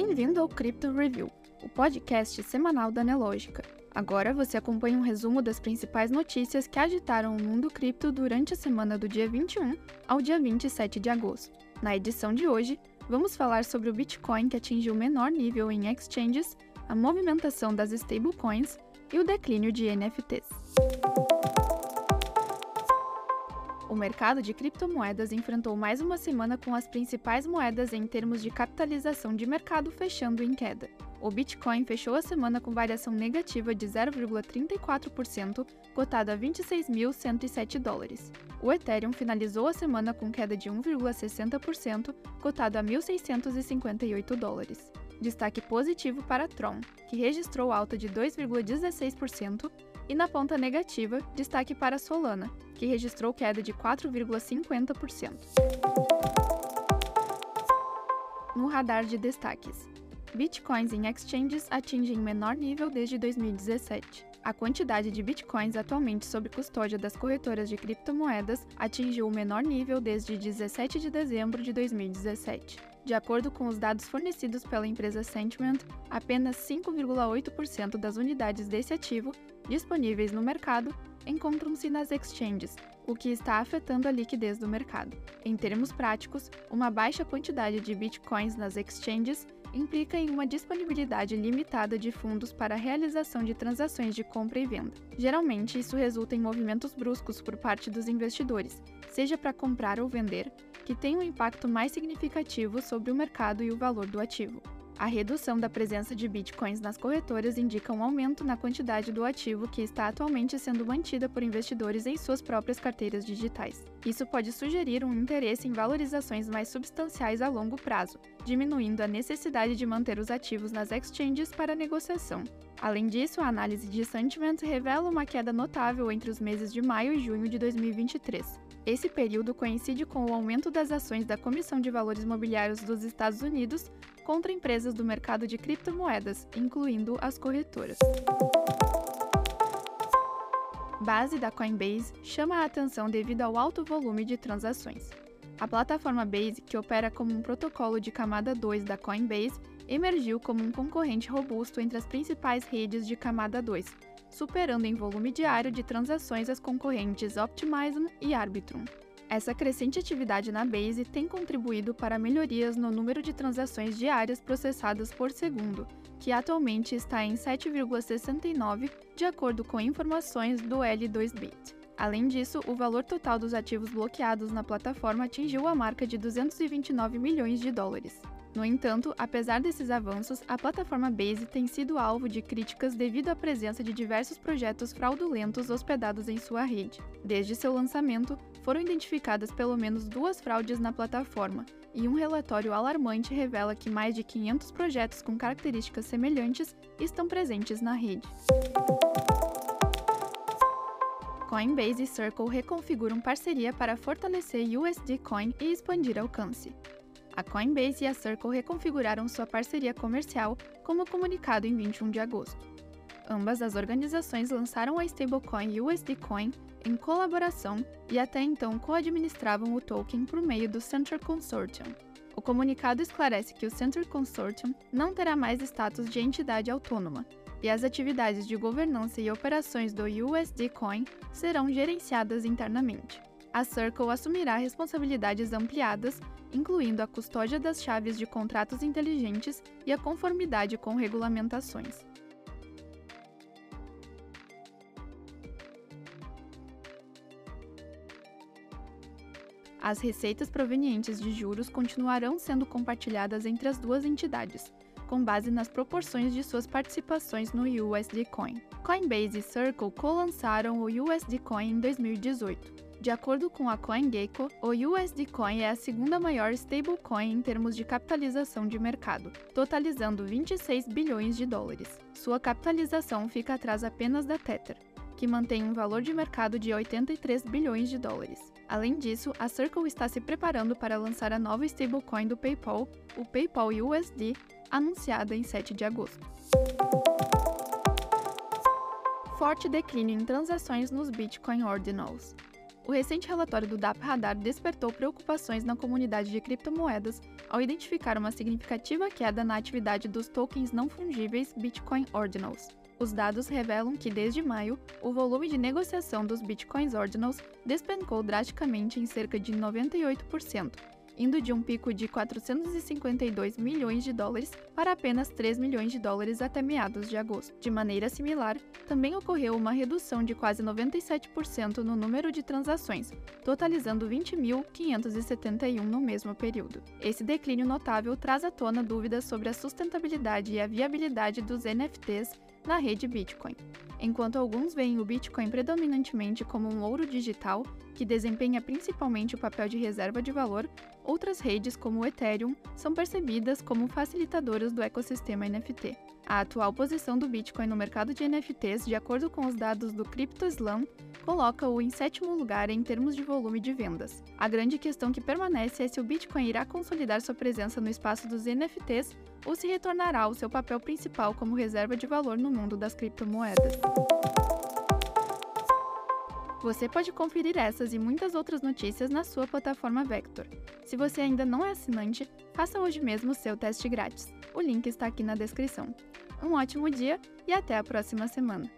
Bem-vindo ao Crypto Review, o podcast semanal da Nelogica. Agora você acompanha um resumo das principais notícias que agitaram o mundo cripto durante a semana do dia 21 ao dia 27 de agosto. Na edição de hoje, vamos falar sobre o Bitcoin que atingiu o menor nível em exchanges, a movimentação das stablecoins e o declínio de NFTs. O mercado de criptomoedas enfrentou mais uma semana com as principais moedas em termos de capitalização de mercado fechando em queda. O Bitcoin fechou a semana com variação negativa de 0,34%, cotado a 26.107 dólares. O Ethereum finalizou a semana com queda de 1,60%, cotado a 1.658 dólares. Destaque positivo para Tron, que registrou alta de 2,16%, e na ponta negativa, destaque para Solana, que registrou queda de 4,50%. No radar de destaques, Bitcoins em exchanges atingem menor nível desde 2017. A quantidade de bitcoins atualmente sob custódia das corretoras de criptomoedas atingiu o menor nível desde 17 de dezembro de 2017. De acordo com os dados fornecidos pela empresa Sentiment, apenas 5,8% das unidades desse ativo disponíveis no mercado encontram-se nas exchanges, o que está afetando a liquidez do mercado. Em termos práticos, uma baixa quantidade de bitcoins nas exchanges implica em uma disponibilidade limitada de fundos para a realização de transações de compra e venda. Geralmente, isso resulta em movimentos bruscos por parte dos investidores, seja para comprar ou vender, que tem um impacto mais significativo sobre o mercado e o valor do ativo. A redução da presença de bitcoins nas corretoras indica um aumento na quantidade do ativo que está atualmente sendo mantida por investidores em suas próprias carteiras digitais. Isso pode sugerir um interesse em valorizações mais substanciais a longo prazo, diminuindo a necessidade de manter os ativos nas exchanges para negociação. Além disso, a análise de Sentiment revela uma queda notável entre os meses de maio e junho de 2023. Esse período coincide com o aumento das ações da Comissão de Valores Mobiliários dos Estados Unidos contra empresas do mercado de criptomoedas, incluindo as corretoras. Base da Coinbase chama a atenção devido ao alto volume de transações. A plataforma Base, que opera como um protocolo de camada 2 da Coinbase, emergiu como um concorrente robusto entre as principais redes de camada 2, superando em volume diário de transações as concorrentes Optimism e Arbitrum. Essa crescente atividade na Base tem contribuído para melhorias no número de transações diárias processadas por segundo, que atualmente está em 7,69, de acordo com informações do L2Bit. Além disso, o valor total dos ativos bloqueados na plataforma atingiu a marca de 229 milhões de dólares. No entanto, apesar desses avanços, a plataforma Base tem sido alvo de críticas devido à presença de diversos projetos fraudulentos hospedados em sua rede. Desde seu lançamento, foram identificadas pelo menos duas fraudes na plataforma, e um relatório alarmante revela que mais de 500 projetos com características semelhantes estão presentes na rede. Coinbase e Circle reconfiguram parceria para fortalecer USD Coin e expandir alcance. A Coinbase e a Circle reconfiguraram sua parceria comercial, como comunicado em 21 de agosto. Ambas as organizações lançaram a stablecoin USD Coin em colaboração e até então co-administravam o token por meio do Center Consortium. O comunicado esclarece que o Center Consortium não terá mais status de entidade autônoma, e as atividades de governança e operações do USD Coin serão gerenciadas internamente. A Circle assumirá responsabilidades ampliadas incluindo a custódia das chaves de contratos inteligentes e a conformidade com regulamentações. As receitas provenientes de juros continuarão sendo compartilhadas entre as duas entidades, com base nas proporções de suas participações no USD Coin. Coinbase e Circle co-lançaram o USD Coin em 2018. De acordo com a CoinGecko, o USD Coin é a segunda maior stablecoin em termos de capitalização de mercado, totalizando 26 bilhões de dólares. Sua capitalização fica atrás apenas da Tether, que mantém um valor de mercado de 83 bilhões de dólares. Além disso, a Circle está se preparando para lançar a nova stablecoin do PayPal, o PayPal USD, anunciada em 7 de agosto. Forte declínio em transações nos Bitcoin Ordinals. O recente relatório do DAP Radar despertou preocupações na comunidade de criptomoedas ao identificar uma significativa queda na atividade dos tokens não fungíveis Bitcoin Ordinals. Os dados revelam que, desde maio, o volume de negociação dos Bitcoins Ordinals despencou drasticamente em cerca de 98%, indo de um pico de 452 milhões de dólares para apenas 3 milhões de dólares até meados de agosto. De maneira similar, também ocorreu uma redução de quase 97% no número de transações, totalizando 20.571 no mesmo período. Esse declínio notável traz à tona dúvidas sobre a sustentabilidade e a viabilidade dos NFTs na rede Bitcoin. Enquanto alguns veem o Bitcoin predominantemente como um ouro digital, que desempenha principalmente o papel de reserva de valor, outras redes, como o Ethereum, são percebidas como facilitadoras do ecossistema NFT. A atual posição do Bitcoin no mercado de NFTs, de acordo com os dados do CryptoSlam, coloca-o em sétimo lugar em termos de volume de vendas. A grande questão que permanece é se o Bitcoin irá consolidar sua presença no espaço dos NFTs ou se retornará ao seu papel principal como reserva de valor no mundo das criptomoedas. Você pode conferir essas e muitas outras notícias na sua plataforma Vector. Se você ainda não é assinante, faça hoje mesmo o seu teste grátis. O link está aqui na descrição. Um ótimo dia e até a próxima semana!